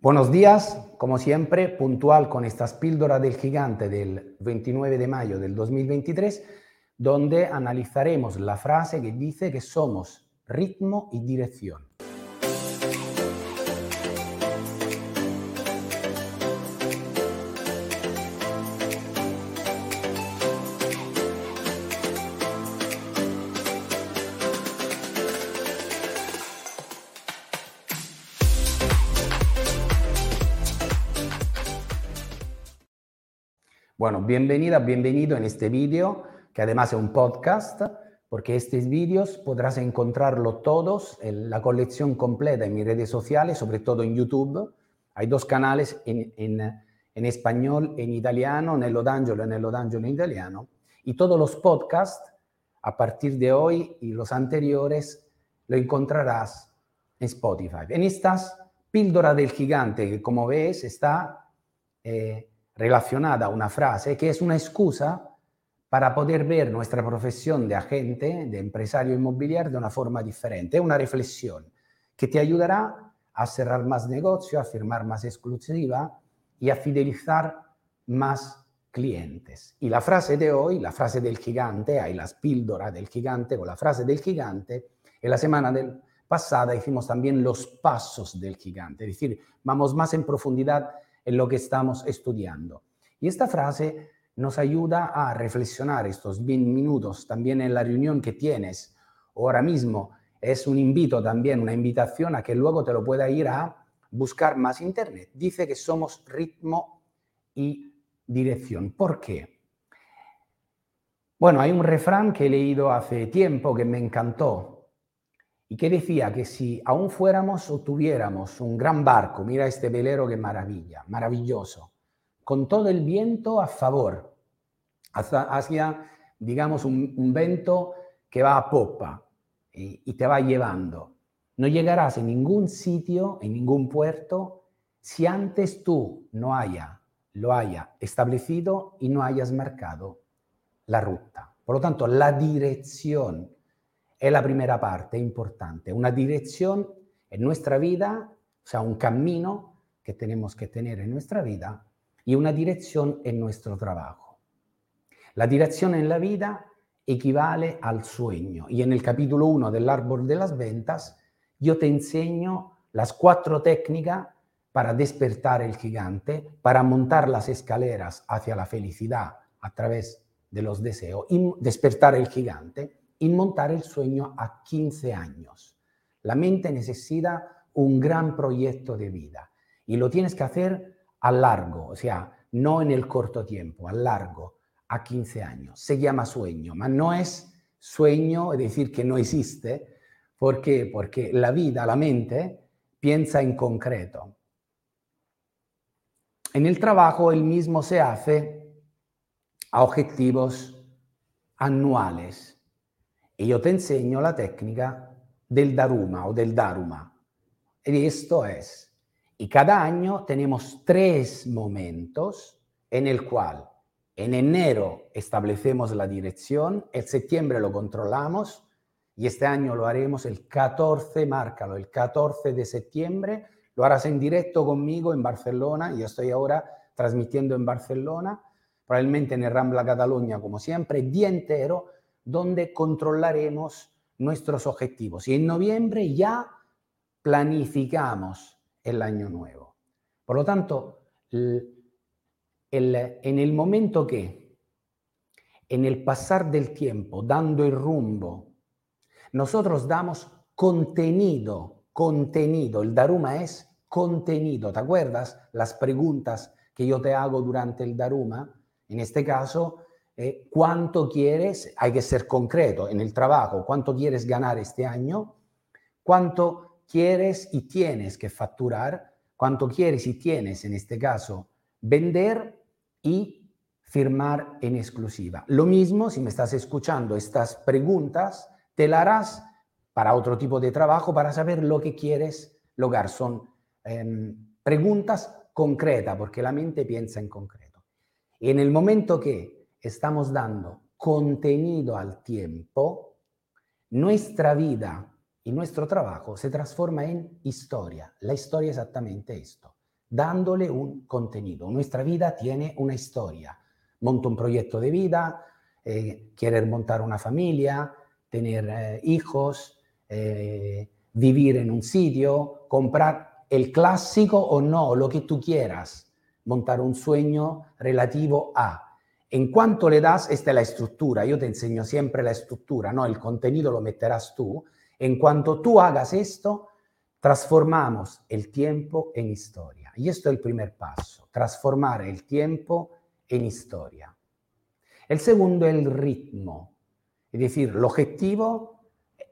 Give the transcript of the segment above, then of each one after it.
Buenos días, como siempre, puntual con estas píldoras del gigante del 29 de mayo del 2023, donde analizaremos la frase que dice que somos ritmo y dirección. Bueno, bienvenida, bienvenido en este vídeo, que además es un podcast, porque estos vídeos podrás encontrarlo todos en la colección completa en mis redes sociales, sobre todo en YouTube. Hay dos canales en, en, en español, en italiano, Nello D'Angelo y Nello D'Angelo en italiano. Y todos los podcasts, a partir de hoy y los anteriores, lo encontrarás en Spotify. En estas píldora del gigante, que como ves está... Eh, relacionada a una frase que es una excusa para poder ver nuestra profesión de agente, de empresario inmobiliario de una forma diferente. Es una reflexión que te ayudará a cerrar más negocio, a firmar más exclusiva y a fidelizar más clientes. Y la frase de hoy, la frase del gigante, hay las píldoras del gigante con la frase del gigante, en la semana del pasada hicimos también los pasos del gigante, es decir, vamos más en profundidad en lo que estamos estudiando. Y esta frase nos ayuda a reflexionar estos 20 minutos también en la reunión que tienes ahora mismo. Es un invito también, una invitación a que luego te lo pueda ir a buscar más internet. Dice que somos ritmo y dirección. ¿Por qué? Bueno, hay un refrán que he leído hace tiempo que me encantó y que decía que si aún fuéramos o tuviéramos un gran barco, mira este velero que maravilla, maravilloso, con todo el viento a favor, hacia, digamos, un, un vento que va a popa y, y te va llevando. No llegarás en ningún sitio, en ningún puerto, si antes tú no haya, lo haya establecido y no hayas marcado la ruta. Por lo tanto, la dirección es la primera parte importante, una dirección en nuestra vida, o sea, un camino que tenemos que tener en nuestra vida y una dirección en nuestro trabajo. La dirección en la vida equivale al sueño. Y en el capítulo 1 del árbol de las ventas yo te enseño las cuatro técnicas para despertar el gigante, para montar las escaleras hacia la felicidad a través de los deseos y despertar el gigante y montar el sueño a 15 años. La mente necesita un gran proyecto de vida y lo tienes que hacer a largo, o sea, no en el corto tiempo, a largo, a 15 años. Se llama sueño, pero no es sueño, es decir, que no existe. ¿Por qué? Porque la vida, la mente, piensa en concreto. En el trabajo el mismo se hace a objetivos anuales. Y yo te enseño la técnica del Daruma o del Daruma. Y esto es, y cada año tenemos tres momentos en el cual en enero establecemos la dirección, en septiembre lo controlamos y este año lo haremos el 14, márcalo, el 14 de septiembre. Lo harás en directo conmigo en Barcelona. Yo estoy ahora transmitiendo en Barcelona, probablemente en el Rambla Cataluña, como siempre, día entero donde controlaremos nuestros objetivos. Y en noviembre ya planificamos el año nuevo. Por lo tanto, en el momento que, en el pasar del tiempo, dando el rumbo, nosotros damos contenido, contenido. El Daruma es contenido. ¿Te acuerdas las preguntas que yo te hago durante el Daruma? En este caso, eh, cuánto quieres, hay que ser concreto en el trabajo, cuánto quieres ganar este año, cuánto quieres y tienes que facturar, cuánto quieres y tienes, en este caso, vender y firmar en exclusiva. Lo mismo, si me estás escuchando estas preguntas, te las harás para otro tipo de trabajo, para saber lo que quieres lograr. Son eh, preguntas concretas, porque la mente piensa en concreto. Y en el momento que estamos dando contenido al tiempo, nuestra vida y nuestro trabajo se transforma en historia. La historia es exactamente esto. dándole un contenido. Nuestra vida tiene una historia. Monto un proyecto de vida, eh, querer montar una familia, tener eh, hijos, eh, vivir en un sitio, comprar el clásico o no, lo que tú quieras, montar un sueño relativo a. En cuanto le das, esta es la estructura, yo te enseño siempre la estructura, no el contenido lo meterás tú. En cuanto tú hagas esto, transformamos el tiempo en historia. Y esto es el primer paso, transformar el tiempo en historia. El segundo es el ritmo, es decir, el objetivo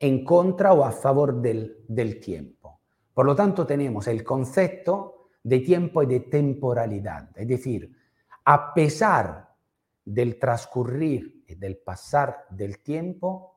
en contra o a favor del, del tiempo. Por lo tanto, tenemos el concepto de tiempo y de temporalidad, es decir, a pesar del transcurrir y del pasar del tiempo,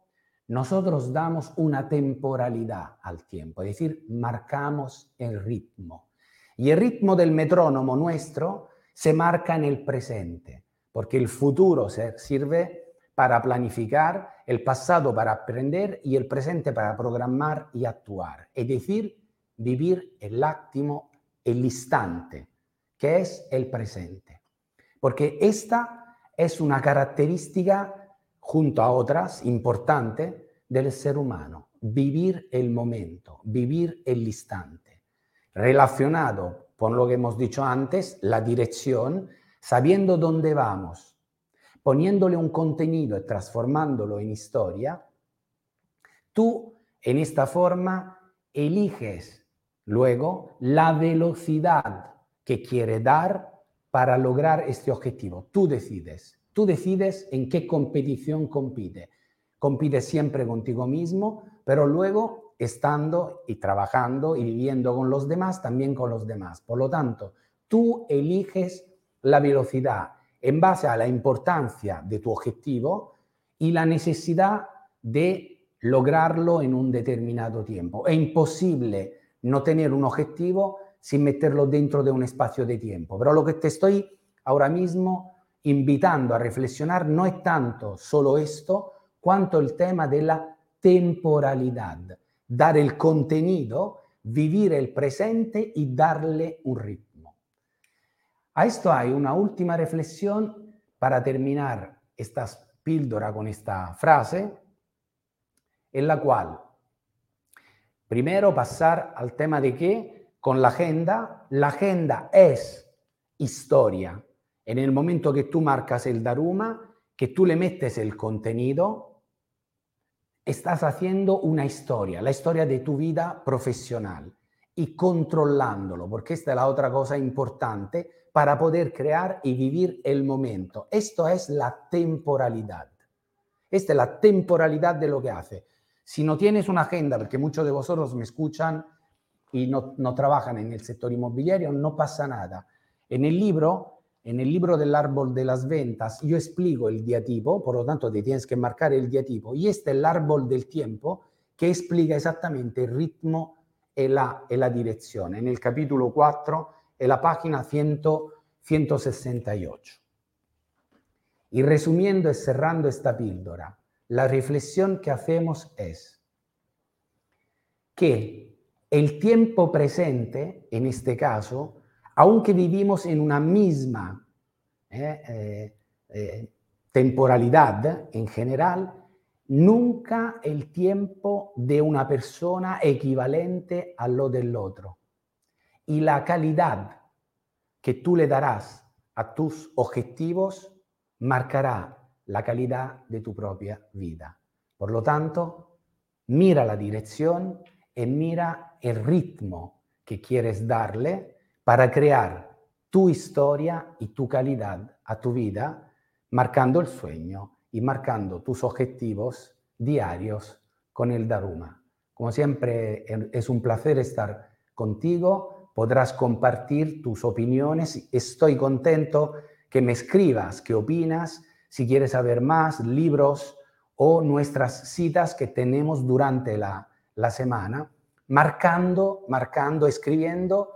nosotros damos una temporalidad al tiempo, es decir, marcamos el ritmo. Y el ritmo del metrónomo nuestro se marca en el presente, porque el futuro sirve para planificar, el pasado para aprender y el presente para programar y actuar. Es decir, vivir el áctimo, el instante, que es el presente. Porque esta es una característica junto a otras importantes del ser humano, vivir el momento, vivir el instante, relacionado con lo que hemos dicho antes, la dirección, sabiendo dónde vamos, poniéndole un contenido y transformándolo en historia, tú en esta forma eliges luego la velocidad que quiere dar para lograr este objetivo. Tú decides. Tú decides en qué competición compite. Compite siempre contigo mismo, pero luego estando y trabajando y viviendo con los demás, también con los demás. Por lo tanto, tú eliges la velocidad en base a la importancia de tu objetivo y la necesidad de lograrlo en un determinado tiempo. Es imposible no tener un objetivo sin meterlo dentro de un espacio de tiempo. Pero lo que te estoy ahora mismo invitando a reflexionar no es tanto solo esto, cuanto el tema de la temporalidad, dar el contenido, vivir el presente y darle un ritmo. A esto hay una última reflexión para terminar esta píldora con esta frase, en la cual primero pasar al tema de que con la agenda, la agenda es historia, en el momento que tú marcas el Daruma, que tú le metes el contenido, estás haciendo una historia, la historia de tu vida profesional y controlándolo, porque esta es la otra cosa importante para poder crear y vivir el momento. Esto es la temporalidad. Esta es la temporalidad de lo que hace. Si no tienes una agenda, porque muchos de vosotros me escuchan y no, no trabajan en el sector inmobiliario, no pasa nada. En el libro en el libro del árbol de las ventas yo explico el diatipo, por lo tanto te tienes que marcar el diatipo, y este es el árbol del tiempo que explica exactamente el ritmo y la, y la dirección. En el capítulo 4, en la página 100, 168. Y resumiendo y cerrando esta píldora, la reflexión que hacemos es que el tiempo presente, en este caso, aunque vivimos en una misma eh, eh, eh, temporalidad en general, nunca el tiempo de una persona equivalente a lo del otro. Y la calidad que tú le darás a tus objetivos marcará la calidad de tu propia vida. Por lo tanto, mira la dirección y mira el ritmo que quieres darle para crear tu historia y tu calidad a tu vida, marcando el sueño y marcando tus objetivos diarios con el Daruma. Como siempre, es un placer estar contigo, podrás compartir tus opiniones. Estoy contento que me escribas qué opinas, si quieres saber más, libros o nuestras citas que tenemos durante la, la semana, marcando, marcando, escribiendo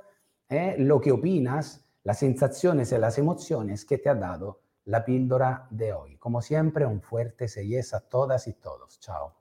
¿eh? lo que opinas, las sensaciones y las emociones que te ha dado la píldora de hoy. Como siempre, un fuerte yes a todas y todos. Chao.